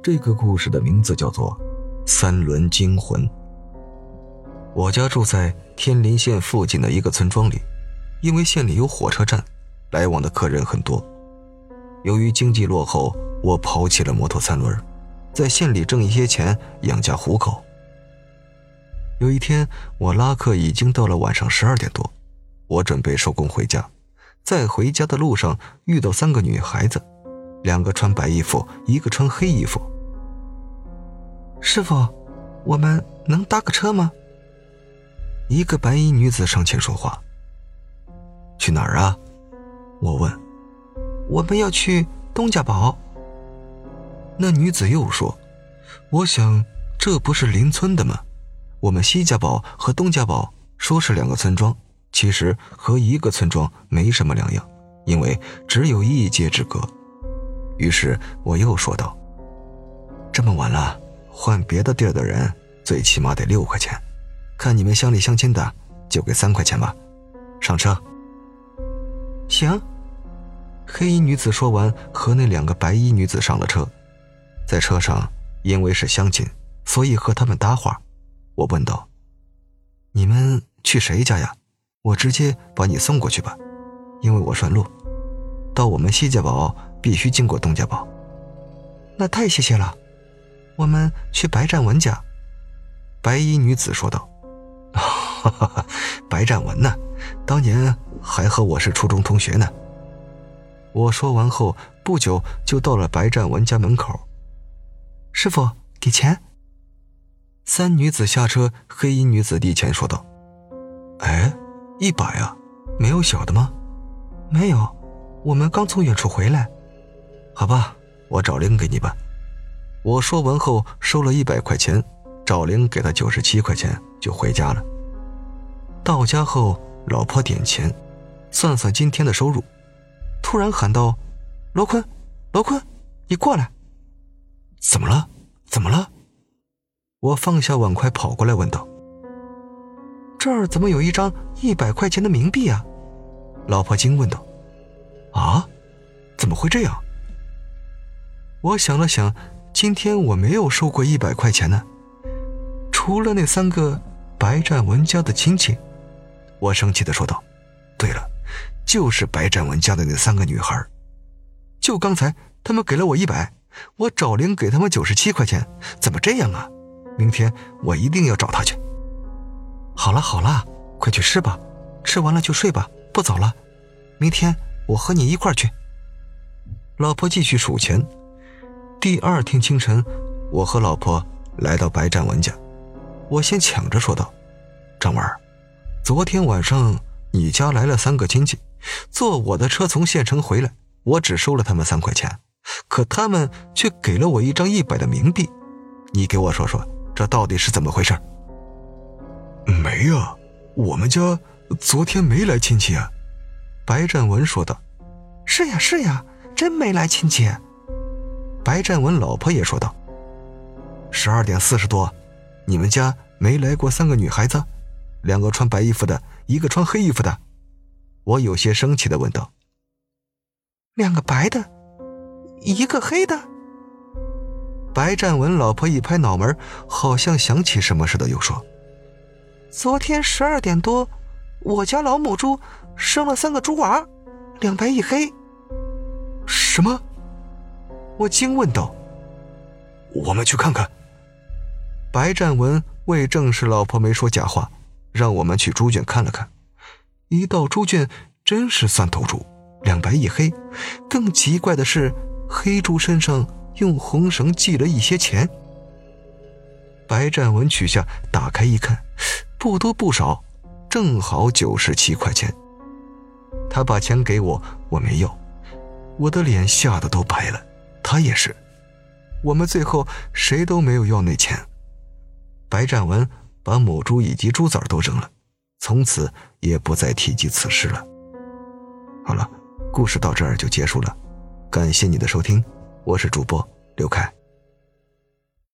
这个故事的名字叫做《三轮惊魂》。我家住在天林县附近的一个村庄里，因为县里有火车站，来往的客人很多。由于经济落后，我抛弃了摩托三轮，在县里挣一些钱养家糊口。有一天，我拉客已经到了晚上十二点多，我准备收工回家，在回家的路上遇到三个女孩子。两个穿白衣服，一个穿黑衣服。师傅，我们能搭个车吗？一个白衣女子上前说话。去哪儿啊？我问。我们要去东家堡。那女子又说：“我想这不是邻村的吗？我们西家堡和东家堡说是两个村庄，其实和一个村庄没什么两样，因为只有一街之隔。”于是我又说道：“这么晚了，换别的地儿的人最起码得六块钱，看你们乡里乡亲的，就给三块钱吧。上车。”行。黑衣女子说完，和那两个白衣女子上了车。在车上，因为是乡亲，所以和他们搭话。我问道：“你们去谁家呀？我直接把你送过去吧，因为我顺路。到我们西家堡。”必须经过东家堡，那太谢谢了。我们去白占文家。白衣女子说道：“ 白占文呢？当年还和我是初中同学呢。”我说完后，不久就到了白占文家门口。师傅，给钱。三女子下车，黑衣女子递钱说道：“哎，一百啊，没有小的吗？没有，我们刚从远处回来。”好吧，我找零给你吧。我说完后收了一百块钱，找零给他九十七块钱，就回家了。到家后，老婆点钱，算算今天的收入，突然喊道：“罗坤，罗坤，你过来！”怎么了？怎么了？我放下碗筷跑过来问道：“这儿怎么有一张一百块钱的冥币啊？”老婆惊问道：“啊，怎么会这样？”我想了想，今天我没有收过一百块钱呢，除了那三个白占文家的亲戚。我生气的说道：“对了，就是白占文家的那三个女孩，就刚才他们给了我一百，我找零给他们九十七块钱，怎么这样啊？明天我一定要找他去。”好了好了，快去吃吧，吃完了就睡吧，不早了。明天我和你一块去。老婆继续数钱。第二天清晨，我和老婆来到白占文家，我先抢着说道：“张文，昨天晚上你家来了三个亲戚，坐我的车从县城回来，我只收了他们三块钱，可他们却给了我一张一百的冥币，你给我说说，这到底是怎么回事？”“没啊，我们家昨天没来亲戚啊。”白占文说道。“是呀是呀，真没来亲戚。”白占文老婆也说道：“十二点四十多，你们家没来过三个女孩子，两个穿白衣服的，一个穿黑衣服的。”我有些生气的问道：“两个白的，一个黑的？”白占文老婆一拍脑门，好像想起什么似的，又说：“昨天十二点多，我家老母猪生了三个猪娃，两白一黑。”什么？我惊问道：“我们去看看。”白占文为证实老婆没说假话，让我们去猪圈看了看。一到猪圈，真是三头猪，两白一黑。更奇怪的是，黑猪身上用红绳系了一些钱。白占文取下，打开一看，不多不少，正好九十七块钱。他把钱给我，我没要，我的脸吓得都白了。他也是，我们最后谁都没有要那钱。白占文把母猪以及猪崽都扔了，从此也不再提及此事了。好了，故事到这儿就结束了，感谢你的收听，我是主播刘凯。